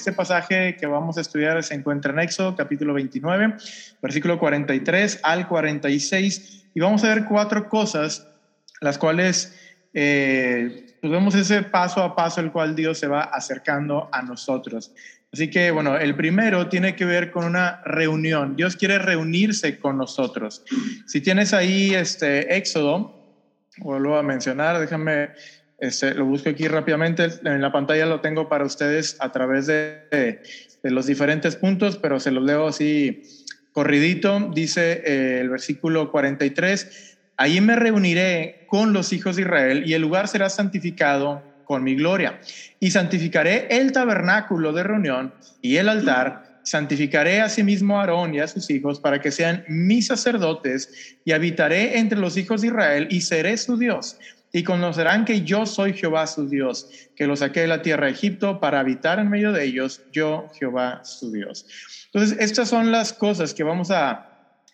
este pasaje que vamos a estudiar se encuentra en Éxodo capítulo 29, versículo 43 al 46, y vamos a ver cuatro cosas, las cuales eh, pues vemos ese paso a paso el cual Dios se va acercando a nosotros. Así que, bueno, el primero tiene que ver con una reunión. Dios quiere reunirse con nosotros. Si tienes ahí este Éxodo, vuelvo a mencionar, déjame, este, lo busco aquí rápidamente. En la pantalla lo tengo para ustedes a través de, los diferentes puntos, pero se los leo así corridito. Dice eh, el versículo 43, ahí me reuniré con los hijos de Israel y el lugar será santificado con mi gloria. Y santificaré el tabernáculo de reunión y el altar, santificaré a sí mismo a Aarón y a sus hijos para que sean mis sacerdotes, y habitaré entre los hijos de Israel y seré su Dios. Y conocerán que yo soy Jehová su Dios, que los saqué de la tierra de Egipto para habitar en medio de ellos, yo Jehová su Dios. Entonces, estas son las cosas que vamos a,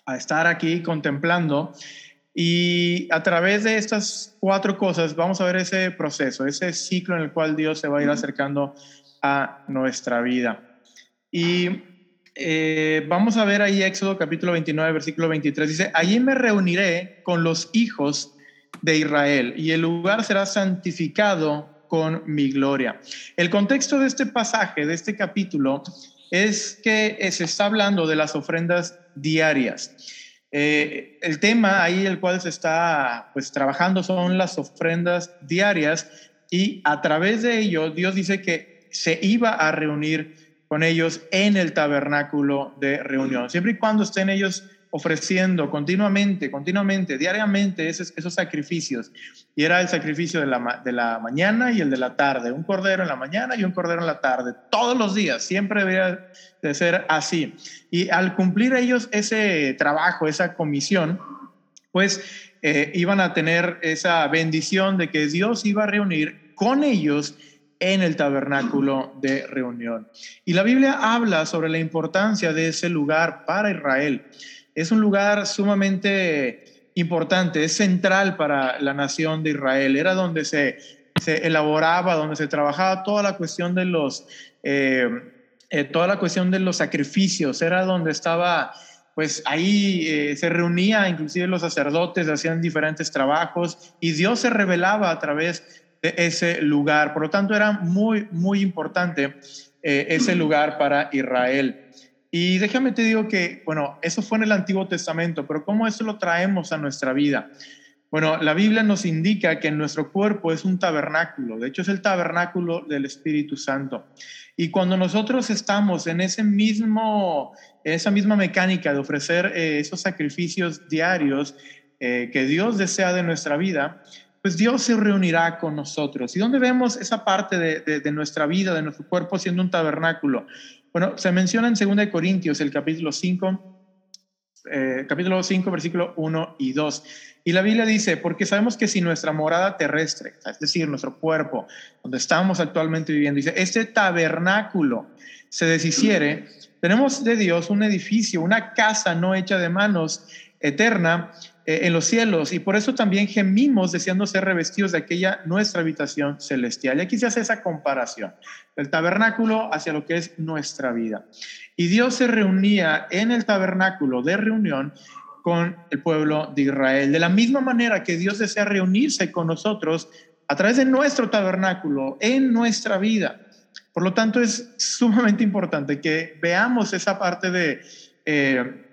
a estar aquí contemplando. Y a través de estas cuatro cosas vamos a ver ese proceso, ese ciclo en el cual Dios se va a ir acercando a nuestra vida. Y eh, vamos a ver ahí Éxodo capítulo 29, versículo 23. Dice, allí me reuniré con los hijos de Israel y el lugar será santificado con mi gloria. El contexto de este pasaje, de este capítulo, es que se está hablando de las ofrendas diarias. Eh, el tema ahí el cual se está pues trabajando son las ofrendas diarias y a través de ello Dios dice que se iba a reunir con ellos en el tabernáculo de reunión, siempre y cuando estén ellos ofreciendo continuamente, continuamente, diariamente esos, sacrificios. Y era el sacrificio de la, de la mañana y el de la tarde, un cordero en la mañana y un cordero en la tarde, todos los días, siempre debería de ser así. Y al cumplir ellos ese trabajo, esa comisión, pues eh, iban a tener esa bendición de que Dios iba a reunir con ellos en el tabernáculo de reunión. Y la Biblia habla sobre la importancia de ese lugar para Israel es un lugar sumamente importante, es central para la nación de Israel. Era donde se, se elaboraba, donde se trabajaba toda la cuestión de los, eh, eh, toda la cuestión de los sacrificios. Era donde estaba, pues ahí eh, se reunía, inclusive los sacerdotes hacían diferentes trabajos y Dios se revelaba a través de ese lugar. Por lo tanto, era muy, muy importante ese lugar para Israel. Y déjame te digo que, bueno, eso fue en el Antiguo Testamento, pero ¿cómo eso lo traemos a nuestra vida? Bueno, la Biblia nos indica que nuestro cuerpo es un tabernáculo, de hecho es el tabernáculo del Espíritu Santo. Y cuando nosotros estamos en ese mismo, esa misma mecánica de ofrecer eh, esos sacrificios diarios eh, que Dios desea de nuestra vida, pues Dios se reunirá con nosotros. ¿Y dónde vemos esa parte de, nuestra vida, de nuestro cuerpo siendo un tabernáculo? Bueno, se menciona en 2 Corintios, el capítulo 5, eh, capítulo 5, versículo 1 y 2. Y la Biblia dice, porque sabemos que si nuestra morada terrestre, es decir, nuestro cuerpo, donde estamos actualmente viviendo, dice, este tabernáculo se deshiciere, tenemos de Dios un edificio, una casa no hecha de manos, eterna, eh, en los cielos y por eso también gemimos deseando ser revestidos de aquella nuestra habitación celestial. Y aquí se hace esa comparación del tabernáculo hacia lo que es nuestra vida. Y Dios se reunía en el tabernáculo de reunión con el pueblo de Israel. De la misma manera que Dios desea reunirse con nosotros a través de nuestro tabernáculo, en nuestra vida. Por lo tanto, es sumamente importante que veamos esa parte de... Eh,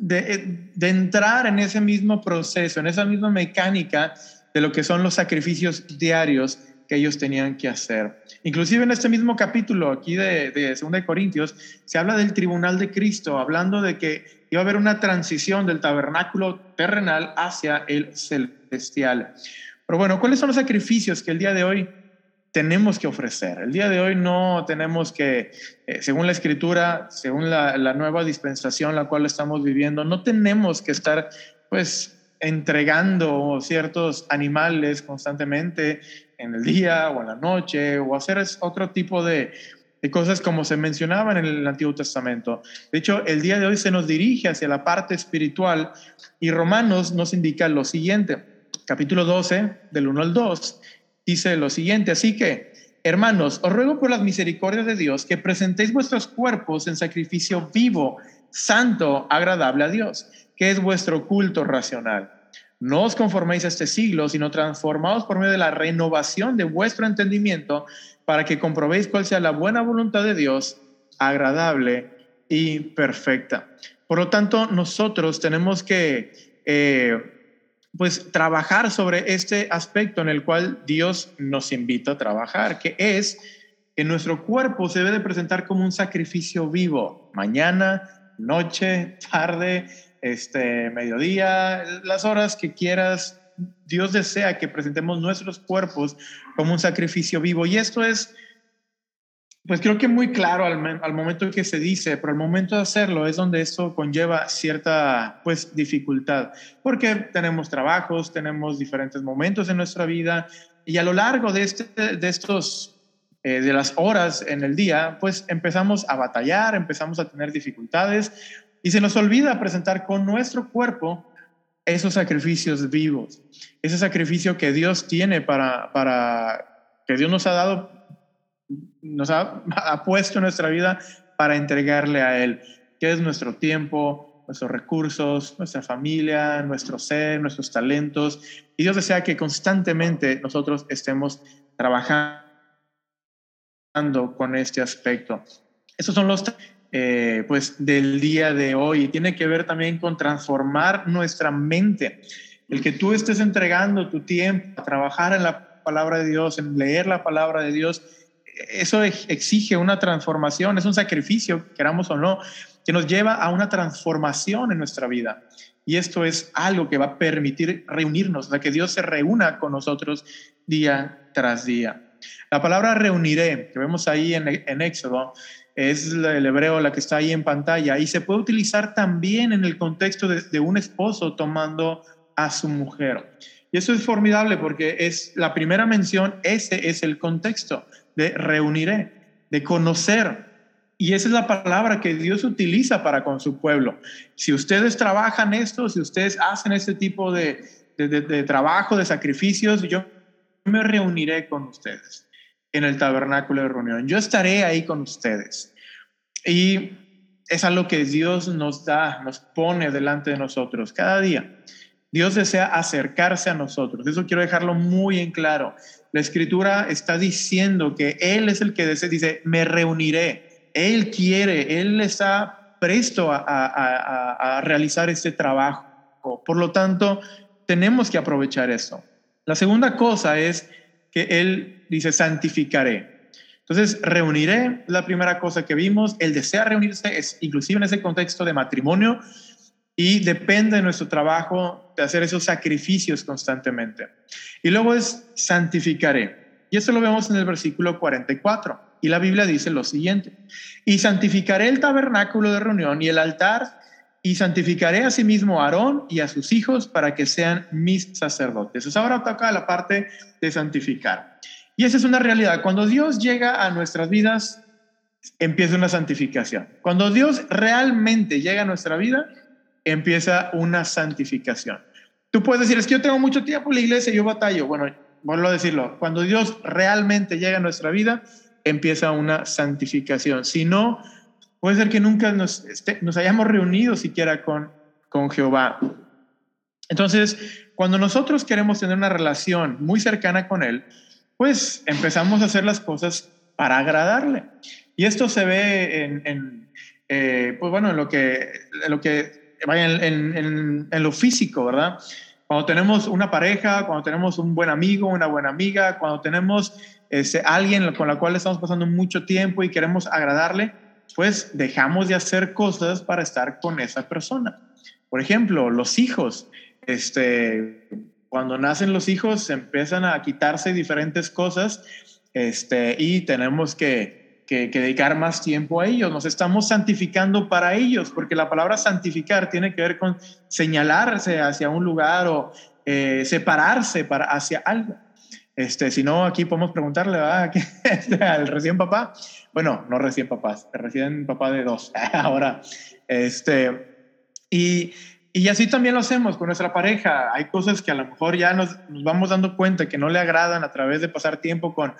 de, entrar en ese mismo proceso, en esa misma mecánica de lo que son los sacrificios diarios que ellos tenían que hacer. Inclusive en este mismo capítulo aquí de, de 2 de Corintios se habla del tribunal de Cristo, hablando de que iba a haber una transición del tabernáculo terrenal hacia el celestial. Pero bueno, ¿cuáles son los sacrificios que el día de hoy tenemos que ofrecer. El día de hoy no tenemos que, eh, según la escritura, según la, nueva dispensación la cual estamos viviendo, no tenemos que estar pues entregando ciertos animales constantemente en el día o en la noche o hacer otro tipo de, de cosas como se mencionaban en el Antiguo Testamento. De hecho, el día de hoy se nos dirige hacia la parte espiritual y Romanos nos indica lo siguiente, capítulo 12, del 1 al 2 dice lo siguiente, así que hermanos, os ruego por las misericordias de Dios que presentéis vuestros cuerpos en sacrificio vivo, santo, agradable a Dios, que es vuestro culto racional. No os conforméis a este siglo, sino transformaos por medio de la renovación de vuestro entendimiento para que comprobéis cuál sea la buena voluntad de Dios, agradable y perfecta. Por lo tanto, nosotros tenemos que eh, pues trabajar sobre este aspecto en el cual Dios nos invita a trabajar, que es que nuestro cuerpo se debe de presentar como un sacrificio vivo, mañana, noche, tarde, este mediodía, las horas que quieras. Dios desea que presentemos nuestros cuerpos como un sacrificio vivo y esto es pues creo que muy claro al, al, momento que se dice, pero al momento de hacerlo es donde esto conlleva cierta pues dificultad, porque tenemos trabajos, tenemos diferentes momentos en nuestra vida y a lo largo de, este, de estos, eh, de las horas en el día, pues empezamos a batallar, empezamos a tener dificultades y se nos olvida presentar con nuestro cuerpo esos sacrificios vivos, ese sacrificio que Dios tiene para, para que Dios nos ha dado nos ha, puesto en nuestra vida para entregarle a Él, que es nuestro tiempo, nuestros recursos, nuestra familia, nuestro ser, nuestros talentos. Y Dios desea que constantemente nosotros estemos trabajando con este aspecto. Esos son los eh, pues del día de hoy. Tiene que ver también con transformar nuestra mente. El que tú estés entregando tu tiempo a trabajar en la palabra de Dios, en leer la palabra de Dios, eso exige una transformación, es un sacrificio, queramos o no, que nos lleva a una transformación en nuestra vida. Y esto es algo que va a permitir reunirnos, o que Dios se reúna con nosotros día tras día. La palabra reuniré, que vemos ahí en, Éxodo, es el hebreo la que está ahí en pantalla y se puede utilizar también en el contexto de un esposo tomando a su mujer. Y eso es formidable porque es la primera mención, ese es el contexto de reuniré, de conocer. Y esa es la palabra que Dios utiliza para con su pueblo. Si ustedes trabajan esto, si ustedes hacen este tipo de, de, trabajo, de sacrificios, yo me reuniré con ustedes en el tabernáculo de reunión. Yo estaré ahí con ustedes. Y es algo que Dios nos da, nos pone delante de nosotros cada día. Dios desea acercarse a nosotros. Eso quiero dejarlo muy en claro. La escritura está diciendo que Él es el que dice, me reuniré. Él quiere, Él está presto a, realizar este trabajo. Por lo tanto, tenemos que aprovechar eso. La segunda cosa es que Él dice, santificaré. Entonces, reuniré, la primera cosa que vimos. Él desea reunirse, es inclusive en ese contexto de matrimonio, y depende de nuestro trabajo de hacer esos sacrificios constantemente. Y luego es santificaré. Y eso lo vemos en el versículo 44. Y la Biblia dice lo siguiente. Y santificaré el tabernáculo de reunión y el altar y santificaré a sí mismo a Aarón y a sus hijos para que sean mis sacerdotes. Entonces ahora toca la parte de santificar. Y esa es una realidad. Cuando Dios llega a nuestras vidas, empieza una santificación. Cuando Dios realmente llega a nuestra vida, empieza una santificación. Tú puedes decir, es que yo tengo mucho tiempo en la iglesia, yo batallo. Bueno, vuelvo a decirlo, cuando Dios realmente llega a nuestra vida, empieza una santificación. Si no, puede ser que nunca nos, hayamos reunido siquiera con, con Jehová. Entonces, cuando nosotros queremos tener una relación muy cercana con Él, pues empezamos a hacer las cosas para agradarle. Y esto se ve en, eh, pues bueno, en lo que, en lo que vaya en, lo físico, ¿verdad? Cuando tenemos una pareja, cuando tenemos un buen amigo, una buena amiga, cuando tenemos ese, alguien con la cual estamos pasando mucho tiempo y queremos agradarle, pues dejamos de hacer cosas para estar con esa persona. Por ejemplo, los hijos, este, cuando nacen los hijos, empiezan a quitarse diferentes cosas este, y tenemos que que, dedicar más tiempo a ellos. Nos estamos santificando para ellos, porque la palabra santificar tiene que ver con señalarse hacia un lugar o eh, separarse para, hacia algo. Este, si no, aquí podemos preguntarle al recién papá. Bueno, no recién papá, recién papá de dos. Ahora, este, y, y así también lo hacemos con nuestra pareja. Hay cosas que a lo mejor ya nos, nos, vamos dando cuenta que no le agradan a través de pasar tiempo con,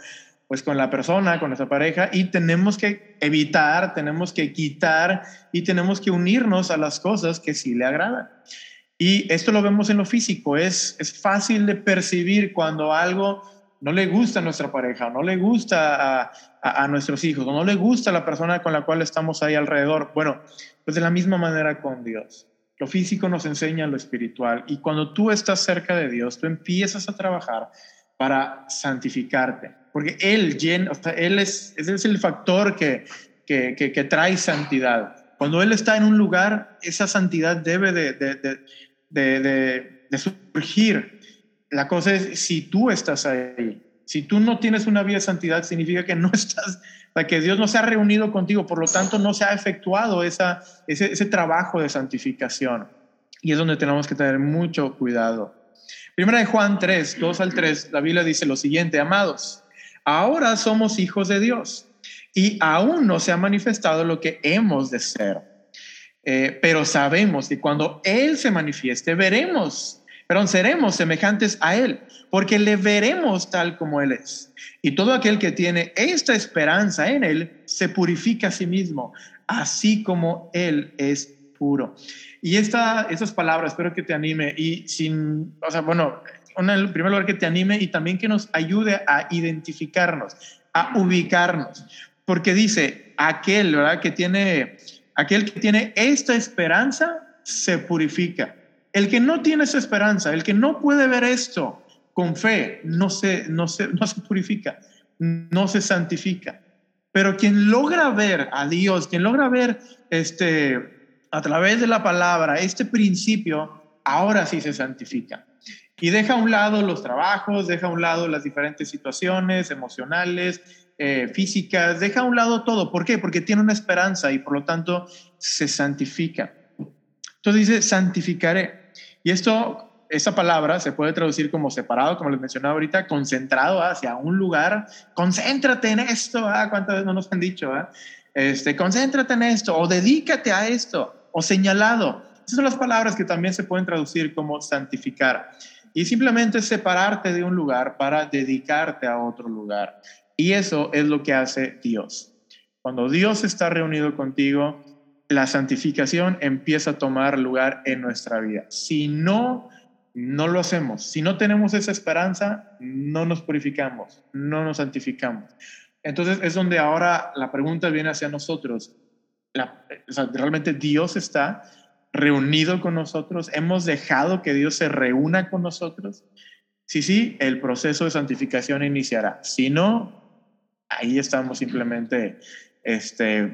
pues con la persona, con nuestra pareja, y tenemos que evitar, tenemos que quitar y tenemos que unirnos a las cosas que sí le agradan. Y esto lo vemos en lo físico, es, es fácil de percibir cuando algo no le gusta a nuestra pareja, no le gusta a, nuestros hijos, o no le gusta a la persona con la cual estamos ahí alrededor. Bueno, pues de la misma manera con Dios. Lo físico nos enseña lo espiritual y cuando tú estás cerca de Dios, tú empiezas a trabajar para santificarte porque Él, o sea, él es, es el factor que, que, que, trae santidad. Cuando Él está en un lugar, esa santidad debe de, de, de, de, surgir. La cosa es, si tú estás ahí, si tú no tienes una vida de santidad, significa que no estás, que Dios no se ha reunido contigo, por lo tanto no se ha efectuado esa, ese, ese trabajo de santificación. Y es donde tenemos que tener mucho cuidado. Primera de Juan 3, 2 al 3, la Biblia dice lo siguiente, amados, Ahora somos hijos de Dios y aún no se ha manifestado lo que hemos de ser. Eh, pero sabemos que cuando Él se manifieste, veremos, perdón, seremos semejantes a Él, porque le veremos tal como Él es. Y todo aquel que tiene esta esperanza en Él se purifica a sí mismo, así como Él es puro. Y esta, estas palabras espero que te anime y sin, o sea, bueno, en primer lugar que te anime y también que nos ayude a identificarnos, a ubicarnos, porque dice, aquel, ¿verdad? Que tiene, aquel que tiene esta esperanza se purifica. El que no tiene esa esperanza, el que no puede ver esto con fe, no se, no se, no se purifica, no se santifica. Pero quien logra ver a Dios, quien logra ver este, a través de la palabra este principio, ahora sí se santifica y deja a un lado los trabajos, deja a un lado las diferentes situaciones emocionales, eh, físicas, deja a un lado todo. ¿Por qué? Porque tiene una esperanza y por lo tanto se santifica. Entonces dice, santificaré. Y esto, esa palabra se puede traducir como separado, como les mencionaba ahorita, concentrado hacia un lugar. Concéntrate en esto. ¿ah? ¿Cuántas veces no nos han dicho? Ah? Este, concéntrate en esto o dedícate a esto o señalado. Esas son las palabras que también se pueden traducir como santificar y simplemente separarte de un lugar para dedicarte a otro lugar. Y eso es lo que hace Dios. Cuando Dios está reunido contigo, la santificación empieza a tomar lugar en nuestra vida. Si no, no lo hacemos. Si no tenemos esa esperanza, no nos purificamos, no nos santificamos. Entonces es donde ahora la pregunta viene hacia nosotros. ¿Realmente Dios está reunido con nosotros? ¿Hemos dejado que Dios se reúna con nosotros? Sí, sí, el proceso de santificación iniciará. Si no, ahí estamos simplemente este,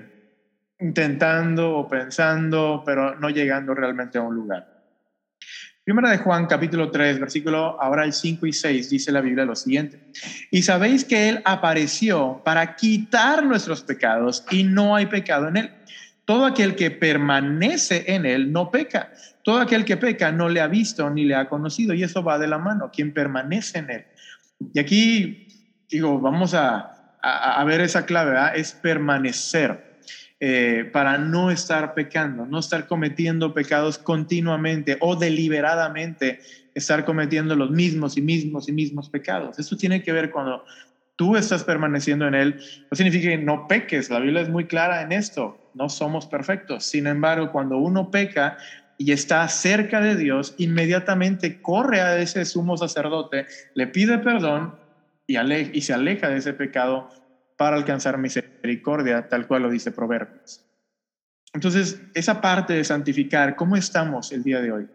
intentando o pensando, pero no llegando realmente a un lugar. Primera de Juan, capítulo 3, versículo ahora el 5 y 6, dice la Biblia lo siguiente. Y sabéis que Él apareció para quitar nuestros pecados y no hay pecado en Él. Todo aquel que permanece en él no peca. Todo aquel que peca no le ha visto ni le ha conocido. Y eso va de la mano, quien permanece en él. Y aquí, digo, vamos a, ver esa clave, es permanecer. Eh, para no estar pecando, no estar cometiendo pecados continuamente o deliberadamente, estar cometiendo los mismos y mismos y mismos pecados. Eso tiene que ver cuando tú estás permaneciendo en Él, no significa que no peques. La Biblia es muy clara en esto. No somos perfectos. Sin embargo, cuando uno peca y está cerca de Dios, inmediatamente corre a ese sumo sacerdote, le pide perdón y, y se aleja de ese pecado para alcanzar misericordia, tal cual lo dice Proverbios. Entonces, esa parte de santificar, ¿cómo estamos el día de hoy?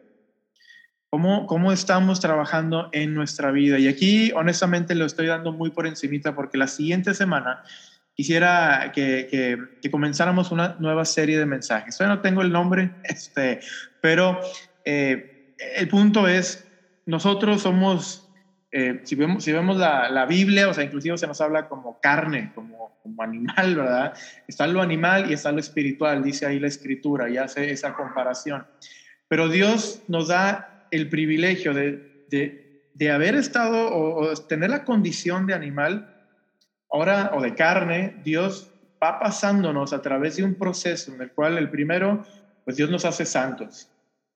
¿Cómo, ¿Cómo estamos trabajando en nuestra vida? Y aquí, honestamente, lo estoy dando muy por encimita porque la siguiente semana quisiera que, que, comenzáramos una nueva serie de mensajes. Todavía no tengo el nombre, este, pero eh, el punto es, nosotros somos, eh, si vemos, si vemos la, la, Biblia, o sea, inclusive se nos habla como carne, como, como animal, ¿verdad? Está lo animal y está lo espiritual, dice ahí la escritura, y hace esa comparación. Pero Dios nos da el privilegio de, de, haber estado o, tener la condición de animal, ahora, o de carne, Dios va pasándonos a través de un proceso en el cual el primero, pues Dios nos hace santos.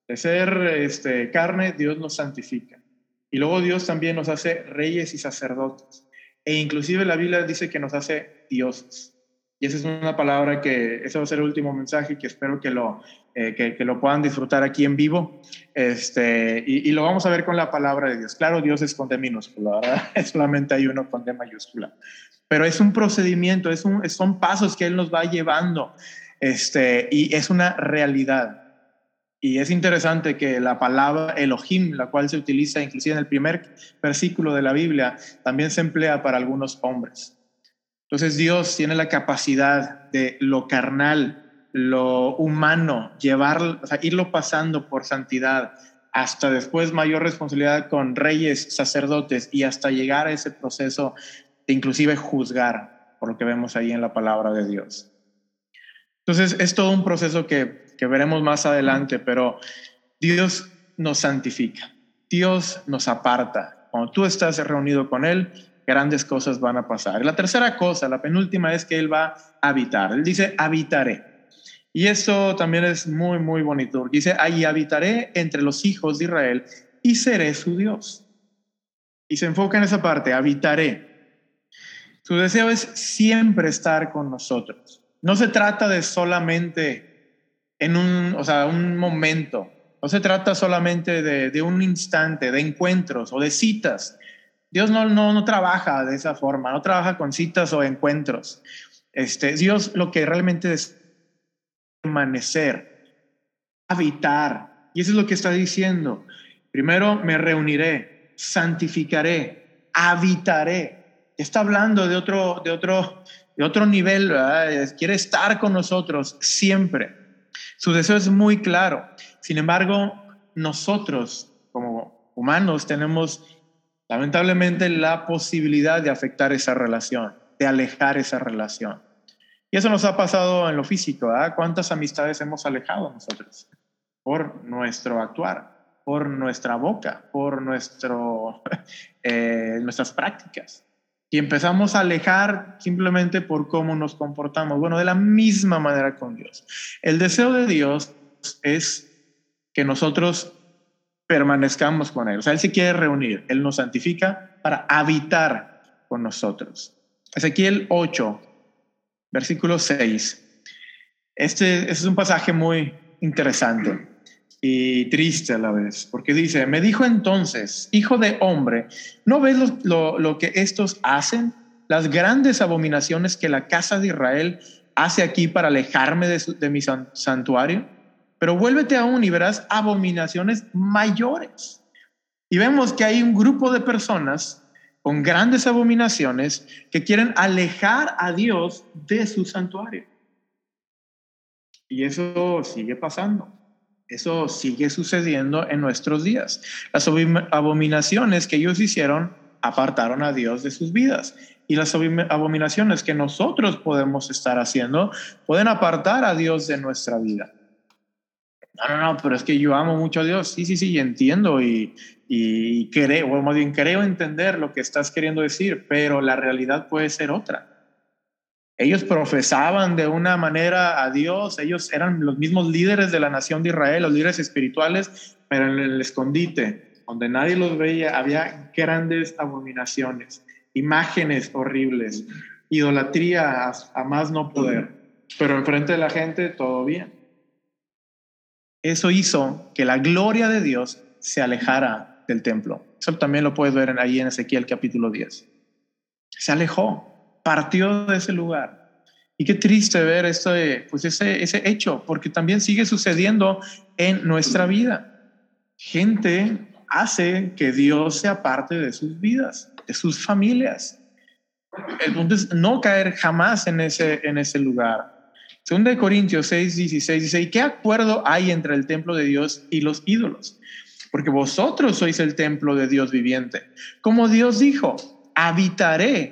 De ser este, carne, Dios nos santifica. Y luego Dios también nos hace reyes y sacerdotes. e inclusive la Biblia dice que nos hace dioses. Y esa es una palabra que, ese va a ser el último mensaje que espero que lo, eh, que, lo puedan disfrutar aquí en vivo. Este, y, lo vamos a ver con la palabra de Dios. Claro, Dios es con D minúscula, ¿verdad? Solamente hay uno con D mayúscula. Pero es un procedimiento, es un, son pasos que Él nos va llevando. Este, y es una realidad. Y es interesante que la palabra Elohim, la cual se utiliza inclusive en el primer versículo de la Biblia, también se emplea para algunos hombres. Entonces Dios tiene la capacidad de lo carnal, lo humano, llevar, irlo pasando por santidad, hasta después mayor responsabilidad con reyes, sacerdotes y hasta llegar a ese proceso de inclusive juzgar, por lo que vemos ahí en la palabra de Dios. Entonces es todo un proceso que, que veremos más adelante, pero Dios nos santifica, Dios nos aparta. Cuando tú estás reunido con Él, grandes cosas van a pasar. La tercera cosa, la penúltima, es que Él va a habitar. Él dice, habitaré. Y eso también es muy, muy bonito. Dice, ahí habitaré entre los hijos de Israel y seré su Dios. Y se enfoca en esa parte, habitaré. Su deseo es siempre estar con nosotros. No se trata de solamente en un, o sea, un momento. No se trata solamente de un instante, de encuentros o de citas. Dios no, no, no trabaja de esa forma, no trabaja con citas o encuentros. Este, Dios lo que realmente es permanecer, habitar. Y eso es lo que está diciendo. Primero me reuniré, santificaré, habitaré. Está hablando de otro, de otro, de otro nivel, quiere estar con nosotros siempre. Su deseo es muy claro. Sin embargo, nosotros como humanos tenemos lamentablemente la posibilidad de afectar esa relación, de alejar esa relación. Y eso nos ha pasado en lo físico, ¿ah? ¿Cuántas amistades hemos alejado nosotros? Por nuestro actuar, por nuestra boca, por nuestro, eh, nuestras prácticas. Y empezamos a alejar simplemente por cómo nos comportamos. Bueno, de la misma manera con Dios. El deseo de Dios es que nosotros permanezcamos con Él. O sea, Él se quiere reunir, Él nos santifica para habitar con nosotros. Ezequiel 8, versículo 6. Este, este, es un pasaje muy interesante y triste a la vez, porque dice, me dijo entonces, hijo de hombre, ¿no ves lo, lo, que estos hacen? Las grandes abominaciones que la casa de Israel hace aquí para alejarme de, de mi santuario. Pero vuélvete aún y verás abominaciones mayores. Y vemos que hay un grupo de personas con grandes abominaciones que quieren alejar a Dios de su santuario. Y eso sigue pasando. Eso sigue sucediendo en nuestros días. Las abominaciones que ellos hicieron apartaron a Dios de sus vidas. Y las abominaciones que nosotros podemos estar haciendo pueden apartar a Dios de nuestra vida. No, no, no, pero es que yo amo mucho a Dios. Sí, sí, sí, entiendo y, y creo, o más bien creo entender lo que estás queriendo decir, pero la realidad puede ser otra. Ellos profesaban de una manera a Dios, ellos eran los mismos líderes de la nación de Israel, los líderes espirituales, pero en el escondite, donde nadie los veía, había grandes abominaciones, imágenes horribles, idolatría a, a más no poder, pero enfrente de la gente todo bien. Eso hizo que la gloria de Dios se alejara del templo. Eso también lo puedes ver ahí en Ezequiel capítulo 10. Se alejó, partió de ese lugar. Y qué triste ver esto pues ese, ese hecho, porque también sigue sucediendo en nuestra vida. Gente hace que Dios sea parte de sus vidas, de sus familias. Entonces, no caer jamás en ese, en ese lugar. Segunda de Corintios 6, 16 dice, ¿y qué acuerdo hay entre el templo de Dios y los ídolos? Porque vosotros sois el templo de Dios viviente. Como Dios dijo, habitaré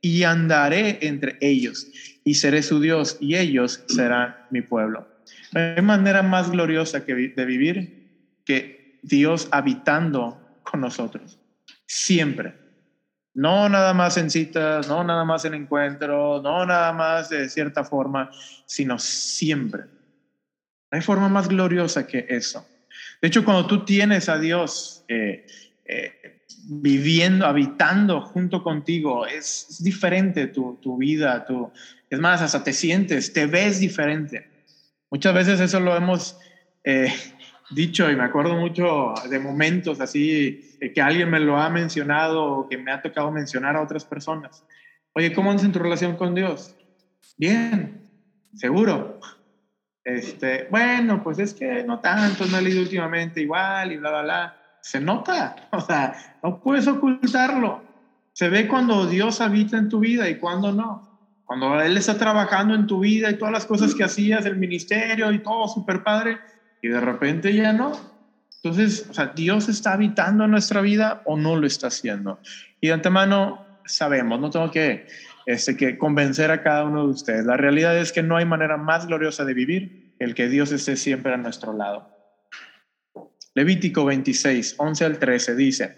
y andaré entre ellos y seré su Dios y ellos serán mi pueblo. No hay manera más gloriosa de vivir que Dios habitando con nosotros. Siempre. No nada más en citas, no nada más en encuentros, no nada más de cierta forma, sino siempre. No hay forma más gloriosa que eso. De hecho, cuando tú tienes a Dios eh, eh, viviendo, habitando junto contigo. Es, diferente tu, tu vida, tu, es más, hasta te sientes, te ves diferente. Muchas veces eso lo hemos eh, dicho y me acuerdo mucho de momentos así que alguien me lo ha mencionado o que me ha tocado mencionar a otras personas. Oye, ¿cómo andas en tu relación con Dios? Bien, seguro. Este, bueno, pues es que no tanto, no he leído últimamente igual y bla, bla, bla. Se nota, o sea, no puedes ocultarlo. Se ve cuando Dios habita en tu vida y cuando no. Cuando Él está trabajando en tu vida y todas las cosas que hacías, el ministerio y todo, súper padre, y de repente ya no. Entonces, o sea, Dios está habitando en nuestra vida o no lo está haciendo. Y de antemano sabemos, no tengo que, este, que convencer a cada uno de ustedes. La realidad es que no hay manera más gloriosa de vivir el que Dios esté siempre a nuestro lado. Levítico 26, 11 al 13 dice,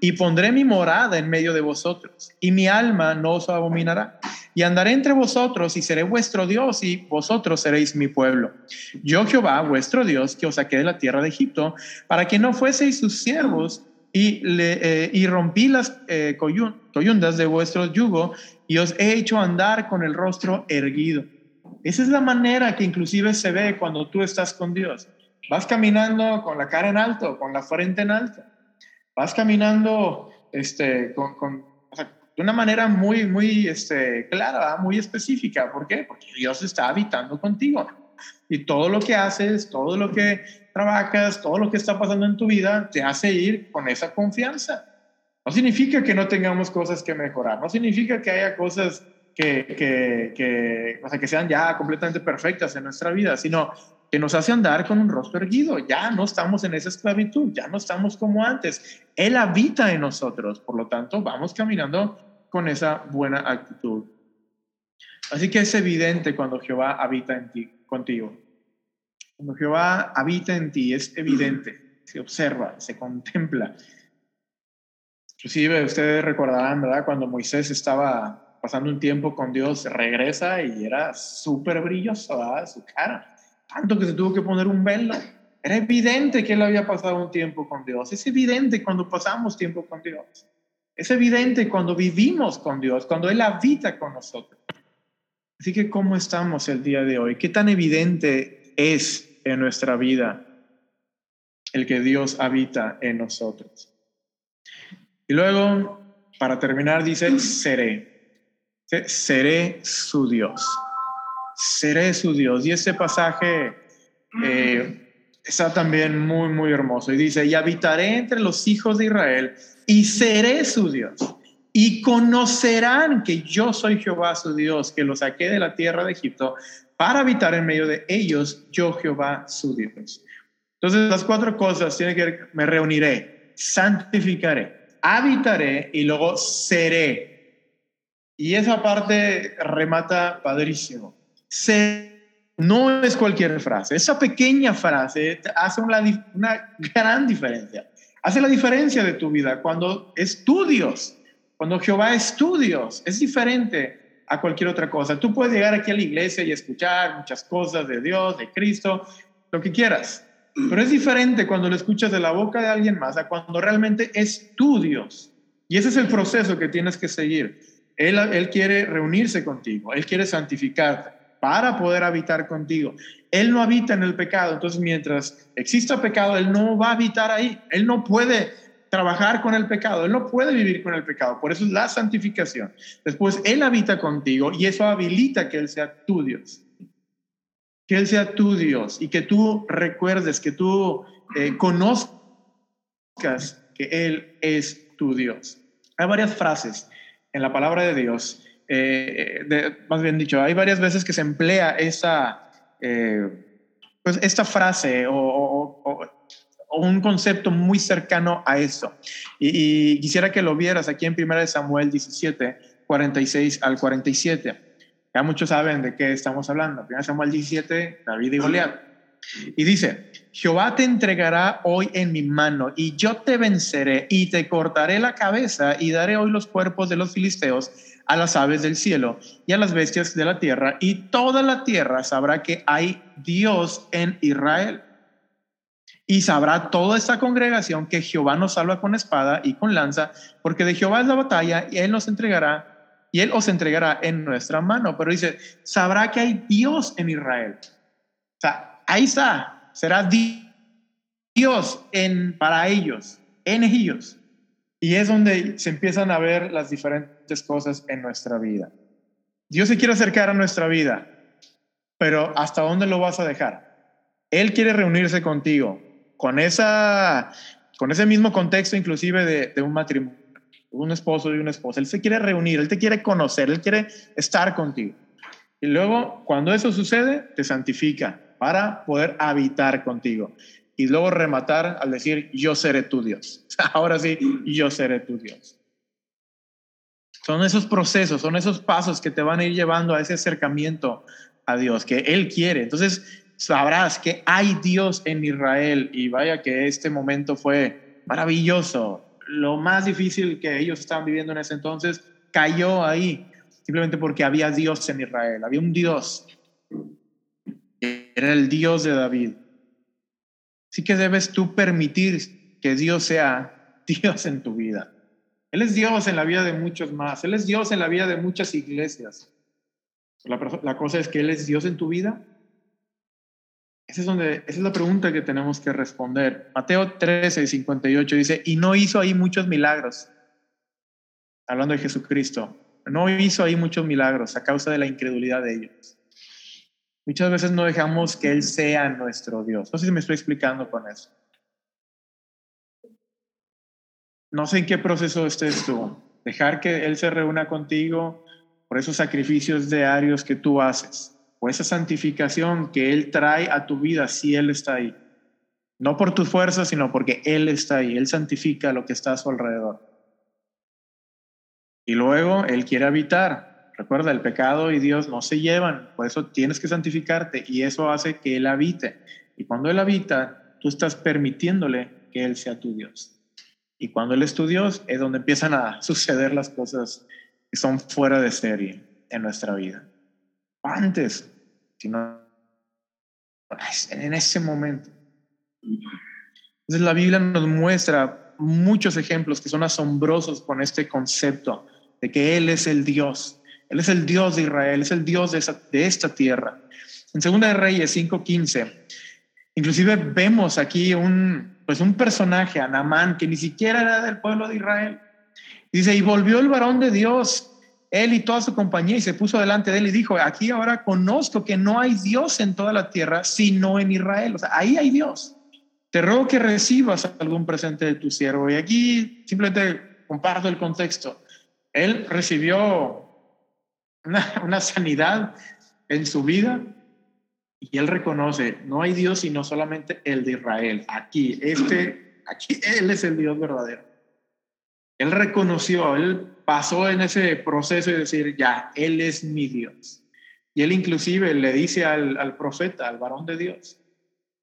y pondré mi morada en medio de vosotros, y mi alma no os abominará, y andaré entre vosotros, y seré vuestro Dios, y vosotros seréis mi pueblo. Yo Jehová, vuestro Dios, que os saqué de la tierra de Egipto, para que no fueseis sus siervos, y, le, eh, rompí las eh, coyundas de vuestro yugo, y os he hecho andar con el rostro erguido. Esa es la manera que inclusive se ve cuando tú estás con Dios Vas caminando con la cara en alto, con la frente en alto. Vas caminando este, con, de una manera muy, muy este, clara, muy específica. ¿Por qué? Porque Dios está habitando contigo. Y todo lo que haces, todo lo que trabajas, todo lo que está pasando en tu vida, te hace ir con esa confianza. No significa que no tengamos cosas que mejorar, no significa que haya cosas que, que, que, o sea, que sean ya completamente perfectas en nuestra vida, sino que nos hace andar con un rostro erguido. Ya no estamos en esa esclavitud, ya no estamos como antes. Él habita en nosotros, por lo tanto, vamos caminando con esa buena actitud. Así que es evidente cuando Jehová habita en ti, contigo. Cuando Jehová habita en ti, es evidente, se observa, se contempla. Inclusive ustedes recordarán, ¿verdad? Cuando Moisés estaba pasando un tiempo con Dios, regresa y era súper brilloso, ¿verdad? Su cara tanto que se tuvo que poner un velo. Era evidente que él había pasado un tiempo con Dios. Es evidente cuando pasamos tiempo con Dios. Es evidente cuando vivimos con Dios, cuando Él habita con nosotros. Así que, ¿cómo estamos el día de hoy? ¿Qué tan evidente es en nuestra vida el que Dios habita en nosotros? Y luego, para terminar, dice, seré. Seré su Dios seré su Dios. Y este pasaje eh, está también muy, muy hermoso. Y dice, y habitaré entre los hijos de Israel y seré su Dios. Y conocerán que yo soy Jehová su Dios, que los saqué de la tierra de Egipto para habitar en medio de ellos, yo Jehová su Dios. Entonces las cuatro cosas tienen que ver, me reuniré, santificaré, habitaré y luego seré. Y esa parte remata padrísimo no es cualquier frase. Esa pequeña frase hace una, gran diferencia. Hace la diferencia de tu vida cuando es tu Dios, cuando Jehová es tu Dios. Es diferente a cualquier otra cosa. Tú puedes llegar aquí a la iglesia y escuchar muchas cosas de Dios, de Cristo, lo que quieras. Pero es diferente cuando lo escuchas de la boca de alguien más a cuando realmente es tu Dios. Y ese es el proceso que tienes que seguir. Él quiere reunirse contigo, Él quiere santificarte para poder habitar contigo. Él no habita en el pecado, entonces mientras exista pecado, Él no va a habitar ahí. Él no puede trabajar con el pecado, Él no puede vivir con el pecado. Por eso es la santificación. Después Él habita contigo y eso habilita que Él sea tu Dios. Que Él sea tu Dios y que tú recuerdes, que tú eh, conozcas que Él es tu Dios. Hay varias frases en la palabra de Dios eh, más bien dicho, hay varias veces que se emplea esa, eh, pues esta frase o, un concepto muy cercano a eso. Y, quisiera que lo vieras aquí en 1 Samuel 17, 46 al 47. Ya muchos saben de qué estamos hablando. 1 Samuel 17, David y Goliat. Y dice, Jehová te entregará hoy en mi mano y yo te venceré y te cortaré la cabeza y daré hoy los cuerpos de los filisteos a las aves del cielo y a las bestias de la tierra, y toda la tierra sabrá que hay Dios en Israel. Y sabrá toda esta congregación que Jehová nos salva con espada y con lanza, porque de Jehová es la batalla y él nos entregará y él os entregará en nuestra mano. Pero dice, sabrá que hay Dios en Israel. O sea, ahí está, será Dios en, para ellos, en ellos. Y es donde se empiezan a ver las diferentes cosas en nuestra vida. Dios se quiere acercar a nuestra vida, pero ¿hasta dónde lo vas a dejar? Él quiere reunirse contigo con, esa, con ese mismo contexto inclusive de, de un matrimonio, un esposo y una esposa. Él se quiere reunir, él te quiere conocer, él quiere estar contigo. Y luego, cuando eso sucede, te santifica para poder habitar contigo. Y luego rematar al decir, yo seré tu Dios. Ahora sí, yo seré tu Dios. Son esos procesos, son esos pasos que te van a ir llevando a ese acercamiento a Dios que Él quiere. Entonces sabrás que hay Dios en Israel y vaya que este momento fue maravilloso. Lo más difícil que ellos estaban viviendo en ese entonces cayó ahí, simplemente porque había Dios en Israel, había un Dios. Era el Dios de David. Así que debes tú permitir que Dios sea Dios en tu vida. Él es Dios en la vida de muchos más. Él es Dios en la vida de muchas iglesias. La, cosa es que Él es Dios en tu vida. Esa es, donde, esa es la pregunta que tenemos que responder. Mateo 13, 58 dice, y no hizo ahí muchos milagros. Hablando de Jesucristo. No hizo ahí muchos milagros a causa de la incredulidad de ellos. Muchas veces no dejamos que Él sea nuestro Dios. No sé si me estoy explicando con eso. No sé en qué proceso estés tú. Dejar que Él se reúna contigo por esos sacrificios diarios que tú haces, por esa santificación que Él trae a tu vida si Él está ahí. No por tus fuerzas, sino porque Él está ahí. Él santifica lo que está a su alrededor. Y luego Él quiere habitar. Recuerda, el pecado y Dios no se llevan. Por eso tienes que santificarte y eso hace que Él habite. Y cuando Él habita, tú estás permitiéndole que Él sea tu Dios. Y cuando Él es tu Dios, es donde empiezan a suceder las cosas que son fuera de serie en nuestra vida. Antes, sino en ese momento. Entonces la Biblia nos muestra muchos ejemplos que son asombrosos con este concepto de que Él es el Dios. Él es el Dios de Israel, es el Dios de, de esta tierra. En Segunda de Reyes 5.15, inclusive vemos aquí un, pues un personaje, Anamán, que ni siquiera era del pueblo de Israel. Dice, y volvió el varón de Dios, él y toda su compañía, y se puso delante de él y dijo, aquí ahora conozco que no hay Dios en toda la tierra, sino en Israel. O sea, ahí hay Dios. Te ruego que recibas algún presente de tu siervo. Y aquí simplemente comparto el contexto. Él recibió una, sanidad en su vida y él reconoce, no hay Dios sino solamente el de Israel. Aquí, este, aquí Él es el Dios verdadero. Él reconoció, Él pasó en ese proceso de decir, ya, Él es mi Dios. Y Él inclusive le dice al, al profeta, al varón de Dios,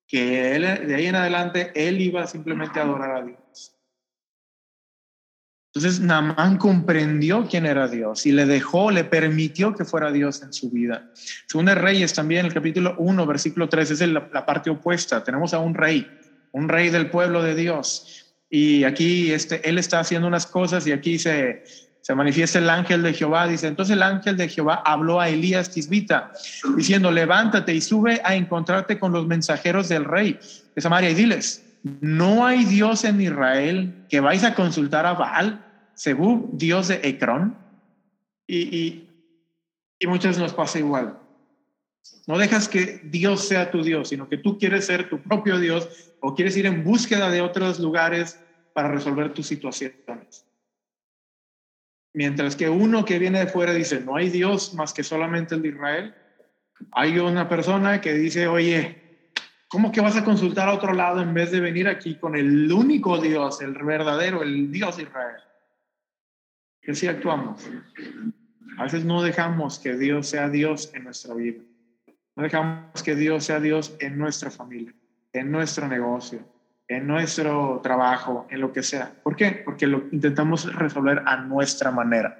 que él, de ahí en adelante Él iba simplemente a adorar a Dios. Entonces Naamán comprendió quién era Dios y le dejó, le permitió que fuera Dios en su vida. Según de Reyes también, el capítulo 1, versículo 3, es la, parte opuesta. Tenemos a un rey, un rey del pueblo de Dios. Y aquí este, él está haciendo unas cosas y aquí se, se manifiesta el ángel de Jehová. Dice, entonces el ángel de Jehová habló a Elías Tisbita, diciendo, levántate y sube a encontrarte con los mensajeros del rey de Samaria y diles, no hay Dios en Israel que vais a consultar a Baal, Zebub, Dios de Ecrón. Y, y, y muchas nos pasa igual. No dejas que Dios sea tu Dios, sino que tú quieres ser tu propio Dios o quieres ir en búsqueda de otros lugares para resolver tus situaciones. Mientras que uno que viene de fuera dice, no hay Dios más que solamente el de Israel. Hay una persona que dice, oye, ¿Cómo que vas a consultar a otro lado en vez de venir aquí con el único Dios, el verdadero, el Dios Israel? Que si actuamos. A veces no dejamos que Dios sea Dios en nuestra vida. No dejamos que Dios sea Dios en nuestra familia, en nuestro negocio, en nuestro trabajo, en lo que sea. ¿Por qué? Porque lo intentamos resolver a nuestra manera,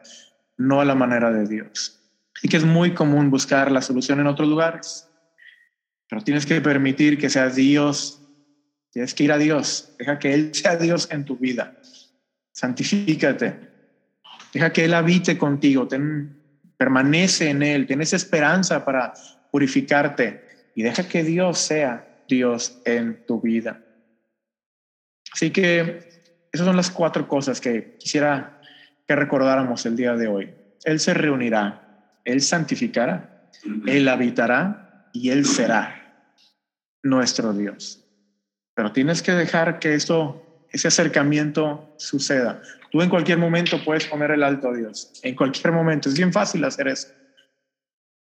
no a la manera de Dios. Y que es muy común buscar la solución en otros lugares. Pero tienes que permitir que sea Dios Tienes que ir a Dios. Deja que Él sea Dios en tu vida. Santifícate. Deja que Él habite contigo. Permanece en Él. Tienes esperanza para purificarte. Y deja que Dios sea Dios en tu vida. Así que esas son las cuatro cosas que quisiera que recordáramos el día de hoy. Él se reunirá, Él santificará, Él habitará y Él será nuestro Dios. Pero tienes que dejar que esto, ese acercamiento suceda. Tú en cualquier momento puedes poner el alto a Dios. En cualquier momento. Es bien fácil hacer eso.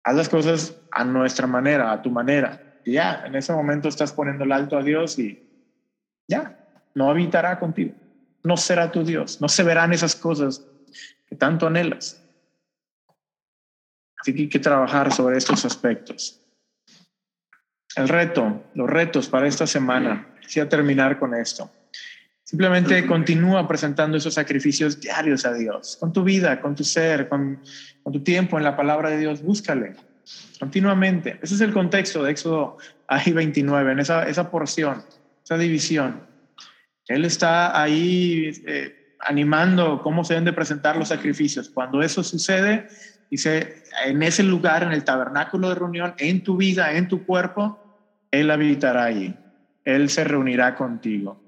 Haz las cosas a nuestra manera, a tu manera. Y ya, en ese momento estás poniendo el alto a Dios y ya, no habitará contigo. No será tu Dios. No se verán esas cosas que tanto anhelas. Así que hay que trabajar sobre estos aspectos. El reto, los retos para esta semana, quisiera terminar con esto. Simplemente continúa presentando esos sacrificios diarios a Dios, con tu vida, con tu ser, con, tu tiempo en la palabra de Dios, búscale continuamente. Ese es el contexto de Éxodo ahí 29, en esa, esa porción, esa división. Él está ahí eh, animando cómo se deben de presentar los sacrificios. Cuando eso sucede, dice, en ese lugar, en el tabernáculo de reunión, en tu vida, en tu cuerpo, Él habitará allí. Él se reunirá contigo.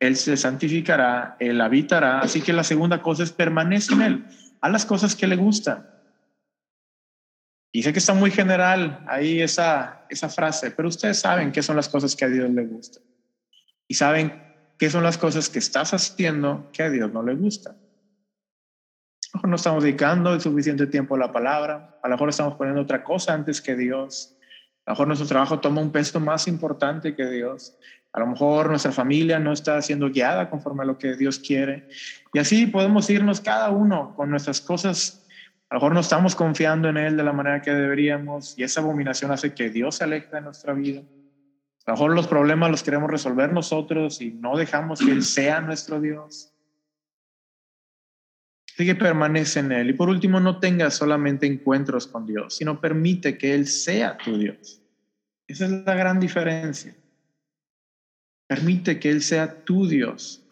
Él se santificará, Él habitará. Así que la segunda cosa es permanece en Él. A las cosas que le gustan. Y sé que está muy general ahí esa, esa frase, pero ustedes saben qué son las cosas que a Dios le gustan. Y saben qué son las cosas que estás haciendo que a Dios no le gustan lo mejor no estamos dedicando el suficiente tiempo a la palabra, a lo mejor estamos poniendo otra cosa antes que Dios, a lo mejor nuestro trabajo toma un peso más importante que Dios, a lo mejor nuestra familia no está siendo guiada conforme a lo que Dios quiere. Y así podemos irnos cada uno con nuestras cosas. A lo mejor no estamos confiando en Él de la manera que deberíamos y esa abominación hace que Dios se aleje de nuestra vida. A lo mejor los problemas los queremos resolver nosotros y no dejamos que Él sea nuestro Dios. Así que permanece en Él. Y por último, no tengas solamente encuentros con Dios, sino permite que Él sea tu Dios. Esa es la gran diferencia. Permite que Él sea tu Dios.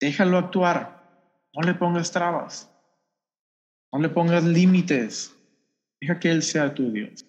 Déjalo actuar. No le pongas trabas. No le pongas límites. Deja que Él sea tu Dios.